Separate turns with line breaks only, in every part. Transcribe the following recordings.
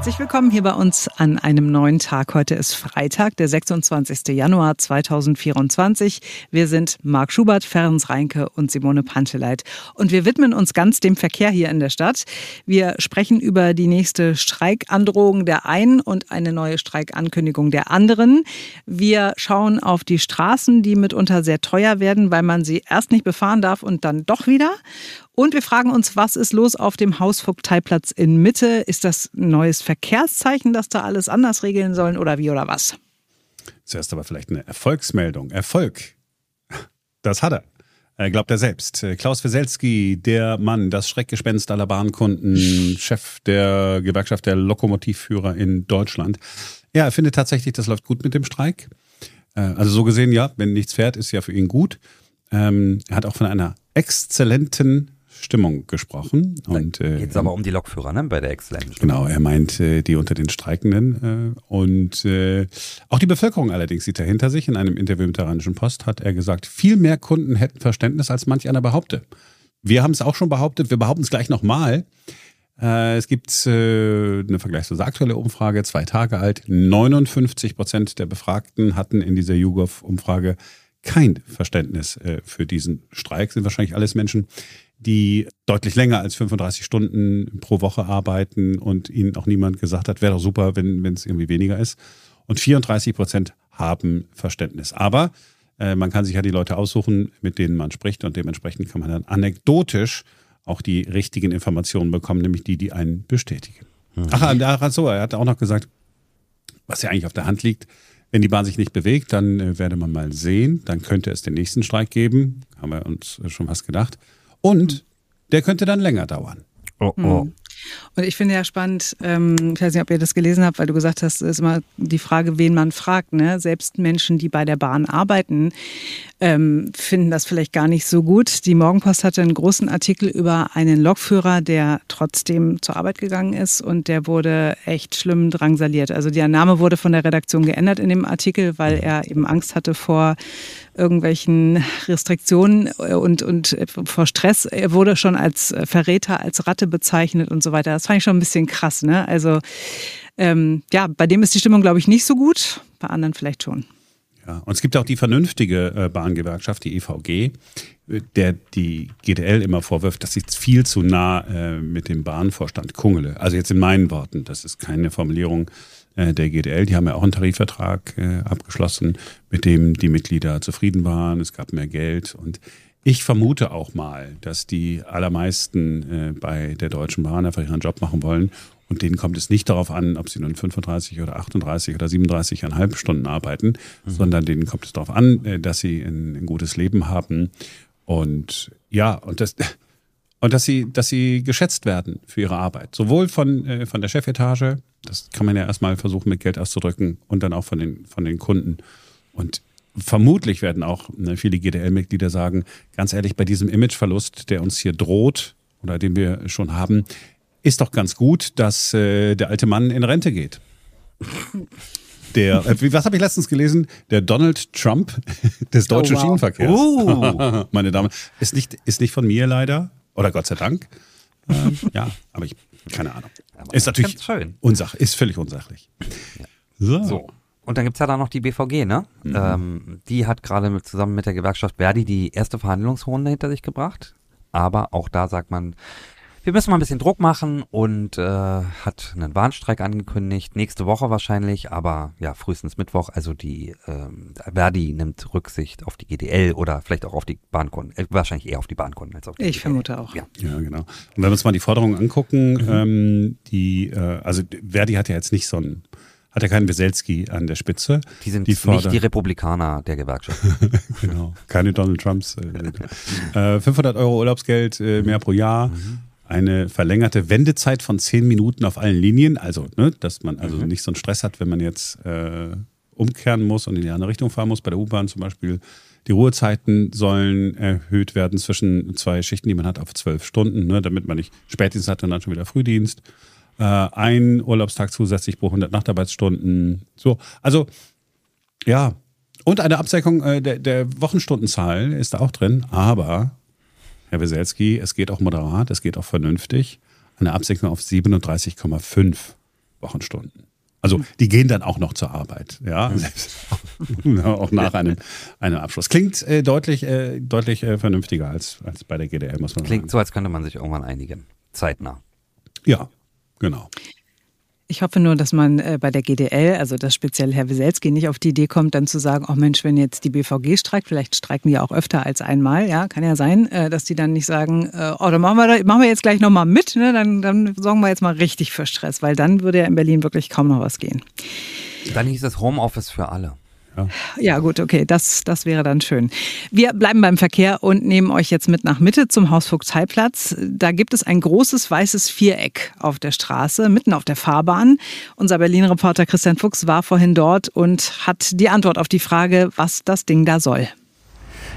Herzlich willkommen hier bei uns an einem neuen Tag. Heute ist Freitag, der 26. Januar 2024. Wir sind Marc Schubert, Ferenc Reinke und Simone Panteleit. Und wir widmen uns ganz dem Verkehr hier in der Stadt. Wir sprechen über die nächste Streikandrohung der einen und eine neue Streikankündigung der anderen. Wir schauen auf die Straßen, die mitunter sehr teuer werden, weil man sie erst nicht befahren darf und dann doch wieder. Und wir fragen uns, was ist los auf dem Hausvogteiplatz in Mitte? Ist das ein neues Verkehrszeichen, dass da alles anders regeln sollen oder wie oder was?
Zuerst aber vielleicht eine Erfolgsmeldung. Erfolg. Das hat er. Glaubt er selbst. Klaus Weselski, der Mann, das Schreckgespenst aller Bahnkunden, Chef der Gewerkschaft der Lokomotivführer in Deutschland. Ja, er findet tatsächlich, das läuft gut mit dem Streik. Äh, also so gesehen, ja, wenn nichts fährt, ist ja für ihn gut. Ähm, er hat auch von einer exzellenten Stimmung gesprochen. Und,
äh, Geht es aber um die Lokführer, ne? Bei der
Stimmung. Genau, er meint äh, die unter den Streikenden. Äh, und äh, auch die Bevölkerung allerdings sieht er hinter sich. In einem Interview mit der Rheinischen Post hat er gesagt, viel mehr Kunden hätten Verständnis, als manch einer behauptet. Wir haben es auch schon behauptet, wir behaupten es gleich nochmal. Äh, es gibt eine vergleichsweise aktuelle Umfrage, zwei Tage alt. 59 Prozent der Befragten hatten in dieser YouGov-Umfrage kein Verständnis äh, für diesen Streik. Sind wahrscheinlich alles Menschen, die deutlich länger als 35 Stunden pro Woche arbeiten und ihnen auch niemand gesagt hat, wäre doch super, wenn es irgendwie weniger ist. Und 34 Prozent haben Verständnis. Aber äh, man kann sich ja die Leute aussuchen, mit denen man spricht und dementsprechend kann man dann anekdotisch auch die richtigen Informationen bekommen, nämlich die, die einen bestätigen. Mhm. Ach, ach so, er hat auch noch gesagt, was ja eigentlich auf der Hand liegt, wenn die Bahn sich nicht bewegt, dann äh, werde man mal sehen, dann könnte es den nächsten Streik geben, haben wir uns schon was gedacht. Und der könnte dann länger dauern.
Oh, oh. Und ich finde ja spannend, ähm, ich weiß nicht, ob ihr das gelesen habt, weil du gesagt hast, es ist immer die Frage, wen man fragt. Ne? Selbst Menschen, die bei der Bahn arbeiten, ähm, finden das vielleicht gar nicht so gut. Die Morgenpost hatte einen großen Artikel über einen Lokführer, der trotzdem zur Arbeit gegangen ist und der wurde echt schlimm drangsaliert. Also der Name wurde von der Redaktion geändert in dem Artikel, weil er eben Angst hatte vor irgendwelchen Restriktionen und, und vor Stress. Er wurde schon als Verräter, als Ratte bezeichnet und so weiter. Das fand ich schon ein bisschen krass. Ne? Also ähm, ja, bei dem ist die Stimmung, glaube ich, nicht so gut, bei anderen vielleicht schon.
Ja, und es gibt auch die vernünftige äh, Bahngewerkschaft, die EVG, der die GDL immer vorwirft, dass sie viel zu nah äh, mit dem Bahnvorstand kungele. Also jetzt in meinen Worten, das ist keine Formulierung äh, der GDL. Die haben ja auch einen Tarifvertrag abgeschlossen, mit dem die Mitglieder zufrieden waren. Es gab mehr Geld und ich vermute auch mal, dass die allermeisten bei der Deutschen Bahn einfach ihren Job machen wollen und denen kommt es nicht darauf an, ob sie nun 35 oder 38 oder 37,5 Stunden arbeiten, mhm. sondern denen kommt es darauf an, äh, dass sie ein, ein, gutes Leben haben und ja, und das, und dass sie, dass sie geschätzt werden für ihre Arbeit. Sowohl von, äh, von der Chefetage, das kann man ja erstmal versuchen mit Geld auszudrücken, und dann auch von den, von den Kunden. Und vermutlich werden auch ne, viele GDL-Mitglieder sagen, ganz ehrlich, bei diesem Imageverlust, der uns hier droht oder den wir schon haben, ist doch ganz gut, dass äh, der alte Mann in Rente geht. Der, äh, was habe ich letztens gelesen? Der Donald Trump des deutschen oh, wow. Schienenverkehrs. Uh. Meine Damen, ist nicht, ist nicht von mir leider, oder Gott sei Dank. Ähm, ja, aber ich, keine Ahnung. Aber ist natürlich unsach, ist völlig unsachlich.
So. so. Und dann gibt es ja da noch die BVG, ne? Mhm. Ähm, die hat gerade mit, zusammen mit der Gewerkschaft Verdi die erste Verhandlungsrunde hinter sich gebracht. Aber auch da sagt man, wir müssen mal ein bisschen Druck machen und äh, hat einen Warnstreik angekündigt, nächste Woche wahrscheinlich, aber ja, frühestens Mittwoch. Also die ähm, Verdi nimmt Rücksicht auf die GDL oder vielleicht auch auf die Bahnkunden, äh, wahrscheinlich eher auf die Bahnkunden als auf die
Ich GDL. vermute auch.
Ja. ja, genau. Und wenn wir uns mal die Forderungen angucken, mhm. ähm, die, äh, also Verdi hat ja jetzt nicht so ein hat ja keinen Weselski an der Spitze.
Die sind die nicht die Republikaner der Gewerkschaft.
genau, keine Donald Trumps. Äh, 500 Euro Urlaubsgeld äh, mehr pro Jahr. Mhm eine verlängerte Wendezeit von zehn Minuten auf allen Linien. Also, ne, dass man also mhm. nicht so einen Stress hat, wenn man jetzt äh, umkehren muss und in die andere Richtung fahren muss. Bei der U-Bahn zum Beispiel. Die Ruhezeiten sollen erhöht werden zwischen zwei Schichten, die man hat, auf zwölf Stunden, ne, damit man nicht Spätdienst hat und dann schon wieder Frühdienst. Äh, ein Urlaubstag zusätzlich pro 100 Nachtarbeitsstunden. So, also ja. Und eine Absenkung äh, der, der Wochenstundenzahl ist da auch drin, aber Herr Weselski, es geht auch moderat, es geht auch vernünftig. Eine Absenkung auf 37,5 Wochenstunden. Also die gehen dann auch noch zur Arbeit, ja, auch nach einem, einem Abschluss. Klingt äh, deutlich, äh, deutlich äh, vernünftiger als, als bei der GDL, muss man
Klingt
sagen.
so, als könnte man sich irgendwann einigen. Zeitnah.
Ja, genau.
Ich hoffe nur, dass man äh, bei der GDL, also dass speziell Herr Wieselski nicht auf die Idee kommt, dann zu sagen, oh Mensch, wenn jetzt die BVG streikt, vielleicht streiken die auch öfter als einmal, ja, kann ja sein, äh, dass die dann nicht sagen, äh, oh, dann machen wir, da, machen wir jetzt gleich nochmal mit, ne? dann, dann sorgen wir jetzt mal richtig für Stress, weil dann würde ja in Berlin wirklich kaum noch was gehen.
Dann hieß es Homeoffice für alle.
Ja.
Ja, gut, okay, das, das wäre dann schön. Wir bleiben beim Verkehr und nehmen euch jetzt mit nach Mitte zum Hausvogteiplatz. Da gibt es ein großes weißes Viereck auf der Straße, mitten auf der Fahrbahn. Unser Berlin-Reporter Christian Fuchs war vorhin dort und hat die Antwort auf die Frage, was das Ding da soll.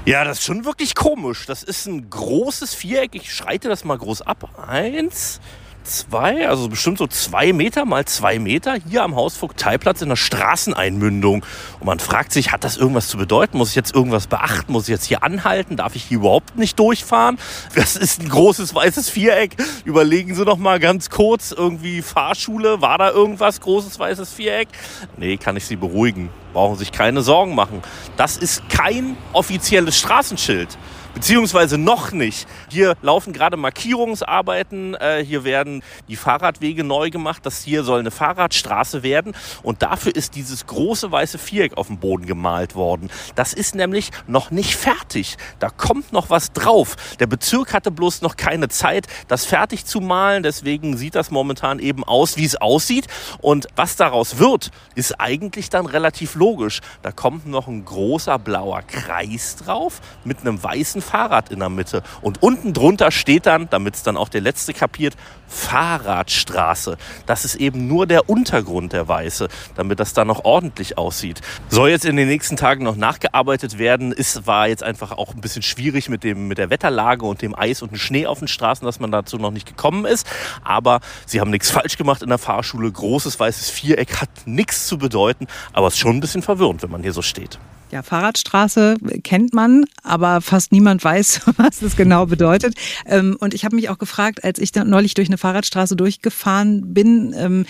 Ja, das ist schon wirklich komisch. Das ist ein großes Viereck. Ich schreite das mal groß ab. Eins, zwei, also bestimmt so zwei Meter mal zwei Meter hier am Hausvogteiplatz in der Straßeneinmündung. Und man fragt sich, hat das irgendwas zu bedeuten? Muss ich jetzt irgendwas beachten? Muss ich jetzt hier anhalten? Darf ich hier überhaupt nicht durchfahren? Das ist ein großes weißes Viereck. Überlegen Sie noch mal ganz kurz, irgendwie Fahrschule, war da irgendwas großes weißes Viereck? Nee, kann ich Sie beruhigen. Brauchen sich keine Sorgen machen. Das ist kein offizielles Straßenschild beziehungsweise noch nicht. Hier laufen gerade Markierungsarbeiten, äh, hier werden die Fahrradwege neu gemacht, das hier soll eine Fahrradstraße werden und dafür ist dieses große weiße Viereck auf dem Boden gemalt worden. Das ist nämlich noch nicht fertig. Da kommt noch was drauf. Der Bezirk hatte bloß noch keine Zeit, das fertig zu malen, deswegen sieht das momentan eben aus, wie es aussieht und was daraus wird, ist eigentlich dann relativ logisch. Da kommt noch ein großer blauer Kreis drauf mit einem weißen Fahrrad in der Mitte. Und unten drunter steht dann, damit es dann auch der Letzte kapiert, Fahrradstraße. Das ist eben nur der Untergrund der Weiße, damit das dann noch ordentlich aussieht. Soll jetzt in den nächsten Tagen noch nachgearbeitet werden. Ist, war jetzt einfach auch ein bisschen schwierig mit, dem, mit der Wetterlage und dem Eis und dem Schnee auf den Straßen, dass man dazu noch nicht gekommen ist. Aber sie haben nichts falsch gemacht in der Fahrschule. Großes weißes Viereck hat nichts zu bedeuten, aber es ist schon ein bisschen verwirrend, wenn man hier so steht.
Ja, Fahrradstraße kennt man, aber fast niemand weiß, was das genau bedeutet. Ähm, und ich habe mich auch gefragt, als ich dann neulich durch eine Fahrradstraße durchgefahren bin, ähm,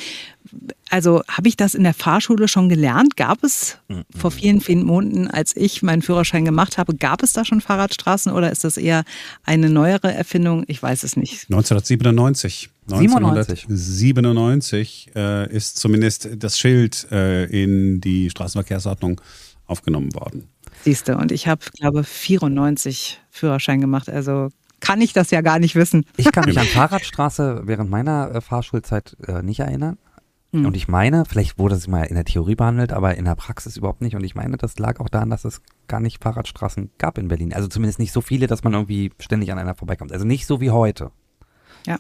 also habe ich das in der Fahrschule schon gelernt? Gab es vor vielen, vielen Monaten, als ich meinen Führerschein gemacht habe, gab es da schon Fahrradstraßen oder ist das eher eine neuere Erfindung? Ich weiß es nicht.
1997.
97.
1997 äh, ist zumindest das Schild äh, in die Straßenverkehrsordnung aufgenommen worden.
Siehst du, und ich habe, glaube 94 Führerschein gemacht, also kann ich das ja gar nicht wissen.
Ich kann mich an Fahrradstraße während meiner äh, Fahrschulzeit äh, nicht erinnern. Und ich meine, vielleicht wurde es mal in der Theorie behandelt, aber in der Praxis überhaupt nicht. Und ich meine, das lag auch daran, dass es gar nicht Fahrradstraßen gab in Berlin. Also zumindest nicht so viele, dass man irgendwie ständig an einer vorbeikommt. Also nicht so wie heute.
Ja.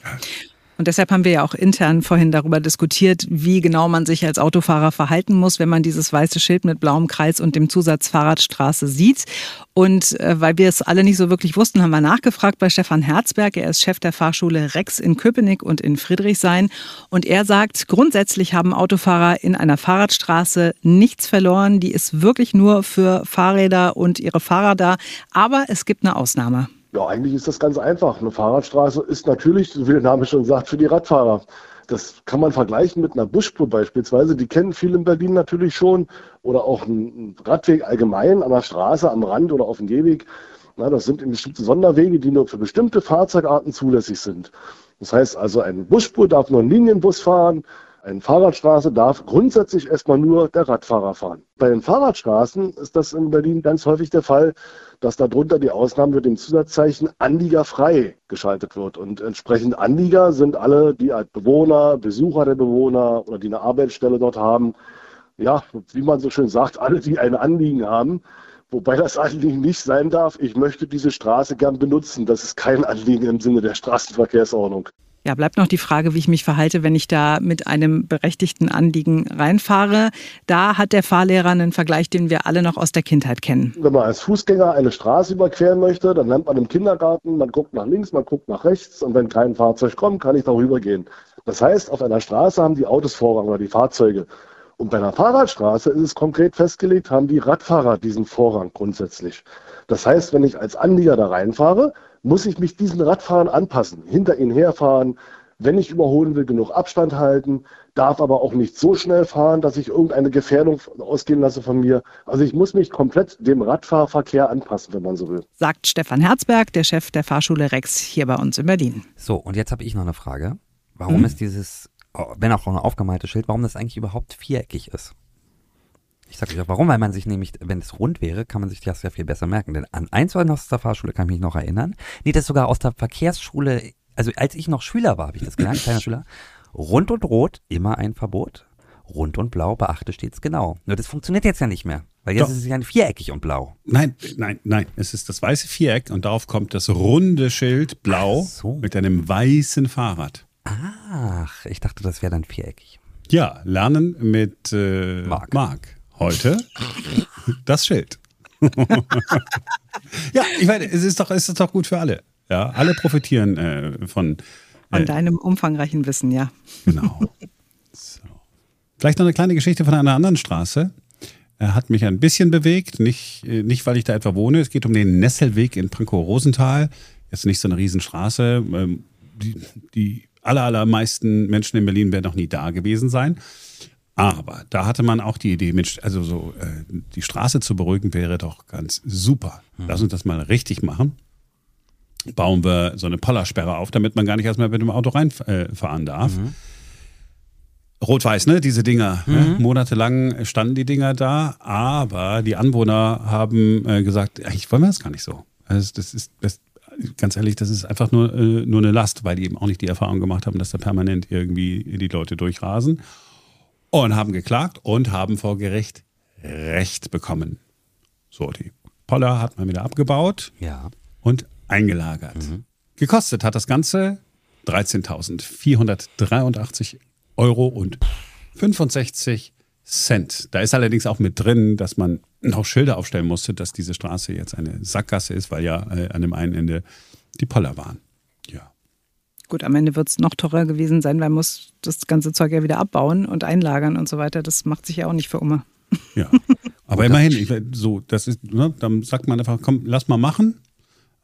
Und deshalb haben wir ja auch intern vorhin darüber diskutiert, wie genau man sich als Autofahrer verhalten muss, wenn man dieses weiße Schild mit blauem Kreis und dem Zusatz Fahrradstraße sieht. Und äh, weil wir es alle nicht so wirklich wussten, haben wir nachgefragt bei Stefan Herzberg. Er ist Chef der Fahrschule Rex in Köpenick und in Friedrichshain. Und er sagt, grundsätzlich haben Autofahrer in einer Fahrradstraße nichts verloren. Die ist wirklich nur für Fahrräder und ihre Fahrer da. Aber es gibt eine Ausnahme.
Ja, eigentlich ist das ganz einfach. Eine Fahrradstraße ist natürlich, wie der Name schon sagt, für die Radfahrer. Das kann man vergleichen mit einer Busspur beispielsweise. Die kennen viele in Berlin natürlich schon. Oder auch ein Radweg allgemein an der Straße, am Rand oder auf dem Gehweg. Na, das sind bestimmte Sonderwege, die nur für bestimmte Fahrzeugarten zulässig sind. Das heißt also, ein Busspur darf nur ein Linienbus fahren. Eine Fahrradstraße darf grundsätzlich erstmal nur der Radfahrer fahren. Bei den Fahrradstraßen ist das in Berlin ganz häufig der Fall, dass darunter die Ausnahme mit dem Zusatzzeichen Anliegerfrei geschaltet wird. Und entsprechend Anlieger sind alle, die als Bewohner, Besucher der Bewohner oder die eine Arbeitsstelle dort haben. Ja, wie man so schön sagt, alle, die ein Anliegen haben. Wobei das Anliegen nicht sein darf, ich möchte diese Straße gern benutzen. Das ist kein Anliegen im Sinne der Straßenverkehrsordnung.
Ja, bleibt noch die Frage, wie ich mich verhalte, wenn ich da mit einem berechtigten Anliegen reinfahre. Da hat der Fahrlehrer einen Vergleich, den wir alle noch aus der Kindheit kennen.
Wenn man als Fußgänger eine Straße überqueren möchte, dann lernt man im Kindergarten, man guckt nach links, man guckt nach rechts und wenn kein Fahrzeug kommt, kann ich darüber gehen. Das heißt, auf einer Straße haben die Autos Vorrang oder die Fahrzeuge. Und bei einer Fahrradstraße ist es konkret festgelegt, haben die Radfahrer diesen Vorrang grundsätzlich. Das heißt, wenn ich als Anlieger da reinfahre, muss ich mich diesen Radfahrern anpassen, hinter ihnen herfahren, wenn ich überholen will, genug Abstand halten, darf aber auch nicht so schnell fahren, dass ich irgendeine Gefährdung ausgehen lasse von mir. Also ich muss mich komplett dem Radfahrverkehr anpassen, wenn man so will.
Sagt Stefan Herzberg, der Chef der Fahrschule Rex hier bei uns in Berlin.
So, und jetzt habe ich noch eine Frage. Warum mhm. ist dieses, wenn auch ein aufgemaltes Schild, warum das eigentlich überhaupt viereckig ist? Ich sage euch auch warum, weil man sich nämlich, wenn es rund wäre, kann man sich das ja viel besser merken. Denn an eins aus der Fahrschule kann ich mich noch erinnern. Nee, das ist sogar aus der Verkehrsschule, also als ich noch Schüler war, habe ich das gelernt, kleiner Schüler. Rund und rot, immer ein Verbot. Rund und blau, beachte stets genau. Nur das funktioniert jetzt ja nicht mehr. Weil jetzt Doch. ist es ja ein viereckig und blau.
Nein, nein, nein. Es ist das weiße Viereck und darauf kommt das runde Schild blau so. mit einem weißen Fahrrad.
Ach, ich dachte, das wäre dann viereckig.
Ja, lernen mit äh, Marc. Marc. Heute das Schild. ja, ich meine, es ist doch, es ist doch gut für alle. Ja, alle profitieren äh, von.
Äh, von deinem umfangreichen Wissen, ja.
Genau. So. Vielleicht noch eine kleine Geschichte von einer anderen Straße. Er hat mich ein bisschen bewegt, nicht, äh, nicht weil ich da etwa wohne. Es geht um den Nesselweg in Pankow-Rosenthal. Jetzt nicht so eine Riesenstraße. Ähm, die, die aller, allermeisten Menschen in Berlin werden noch nie da gewesen sein. Aber da hatte man auch die Idee, Mensch, also so äh, die Straße zu beruhigen wäre doch ganz super. Mhm. Lass uns das mal richtig machen. Bauen wir so eine Pollersperre auf, damit man gar nicht erstmal mit dem Auto reinfahren äh, darf. Mhm. Rot-Weiß, ne? Diese Dinger. Ne? Mhm. Ne? Monatelang standen die Dinger da, aber die Anwohner haben äh, gesagt, eigentlich wollen wir das gar nicht so. Also das ist, das, ganz ehrlich, das ist einfach nur, äh, nur eine Last, weil die eben auch nicht die Erfahrung gemacht haben, dass da permanent irgendwie die Leute durchrasen und haben geklagt und haben vor Gericht Recht bekommen. So, die Poller hat man wieder abgebaut
ja.
und eingelagert. Mhm. Gekostet hat das Ganze 13.483 Euro und 65 Cent. Da ist allerdings auch mit drin, dass man noch Schilder aufstellen musste, dass diese Straße jetzt eine Sackgasse ist, weil ja äh, an dem einen Ende die Poller waren.
Gut, am Ende wird es noch teurer gewesen sein, weil man muss das ganze Zeug ja wieder abbauen und einlagern und so weiter. Das macht sich ja auch nicht für immer.
Ja, aber immerhin, ich, so, das ist, ne, dann sagt man einfach, komm, lass mal machen.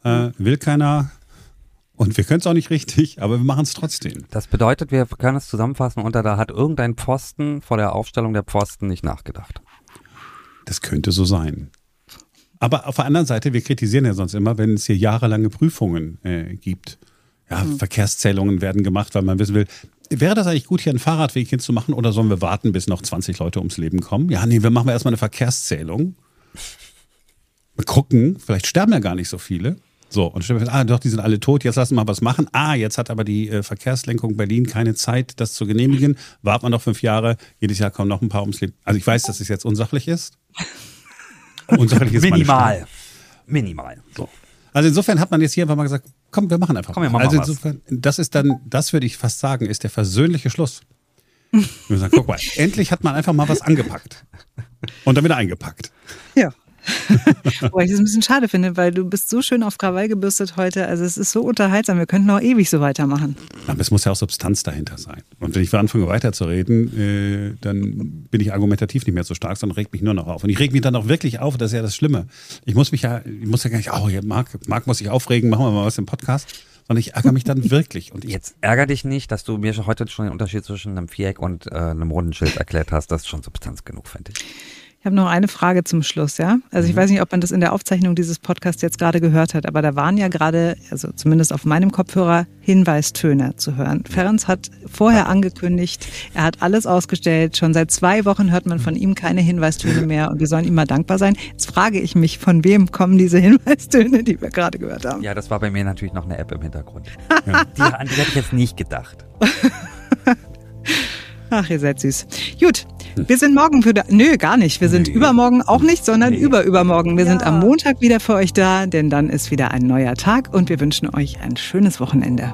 Äh, will keiner, und wir können es auch nicht richtig, aber wir machen es trotzdem.
Das bedeutet, wir können es zusammenfassen unter, da hat irgendein Pfosten vor der Aufstellung der Pfosten nicht nachgedacht.
Das könnte so sein. Aber auf der anderen Seite, wir kritisieren ja sonst immer, wenn es hier jahrelange Prüfungen äh, gibt ja, mhm. Verkehrszählungen werden gemacht, weil man wissen will, wäre das eigentlich gut, hier einen Fahrradweg hinzumachen oder sollen wir warten, bis noch 20 Leute ums Leben kommen? Ja, nee, wir machen erstmal eine Verkehrszählung. Wir gucken, vielleicht sterben ja gar nicht so viele. So, und stellen wir fest, ah, doch, die sind alle tot, jetzt lassen wir mal was machen. Ah, jetzt hat aber die äh, Verkehrslenkung Berlin keine Zeit, das zu genehmigen. Warten wir noch fünf Jahre, jedes Jahr kommen noch ein paar ums Leben. Also ich weiß, dass es jetzt unsachlich ist.
Unsachlich ist Minimal. Minimal. So.
Also insofern hat man jetzt hier einfach mal gesagt, komm, wir machen einfach. Komm, wir machen also insofern, was. das ist dann, das würde ich fast sagen, ist der versöhnliche Schluss. Wir sagen, guck mal, endlich hat man einfach mal was angepackt. Und dann wieder eingepackt.
Ja. Wobei ich das ein bisschen schade finde, weil du bist so schön auf Krawall gebürstet heute. Also es ist so unterhaltsam. Wir könnten noch ewig so weitermachen.
Aber es muss ja auch Substanz dahinter sein. Und wenn ich anfange weiterzureden, äh, dann bin ich argumentativ nicht mehr so stark, sondern regt mich nur noch auf. Und ich reg mich dann auch wirklich auf. Das ist ja das Schlimme. Ich muss mich ja, ich muss ja gar nicht, oh, Marc, Marc muss sich aufregen, machen wir mal was im Podcast sondern ich ärgere mich dann wirklich. Und
Jetzt ärgere dich nicht, dass du mir heute schon den Unterschied zwischen einem Viereck und äh, einem runden Schild erklärt hast. Das ist schon Substanz genug, finde ich.
Ich habe noch eine Frage zum Schluss, ja. Also ich mhm. weiß nicht, ob man das in der Aufzeichnung dieses Podcasts jetzt gerade gehört hat, aber da waren ja gerade, also zumindest auf meinem Kopfhörer, Hinweistöne zu hören. Ferenc hat vorher angekündigt, er hat alles ausgestellt. Schon seit zwei Wochen hört man von ihm keine Hinweistöne mehr und wir sollen ihm mal dankbar sein. Jetzt frage ich mich, von wem kommen diese Hinweistöne, die wir gerade gehört haben?
Ja, das war bei mir natürlich noch eine App im Hintergrund. die, an die hätte ich jetzt nicht gedacht.
Ach, ihr seid süß. Gut, wir sind morgen für da. Nö, gar nicht. Wir sind nee. übermorgen auch nicht, sondern nee. überübermorgen. Wir ja. sind am Montag wieder für euch da, denn dann ist wieder ein neuer Tag und wir wünschen euch ein schönes Wochenende.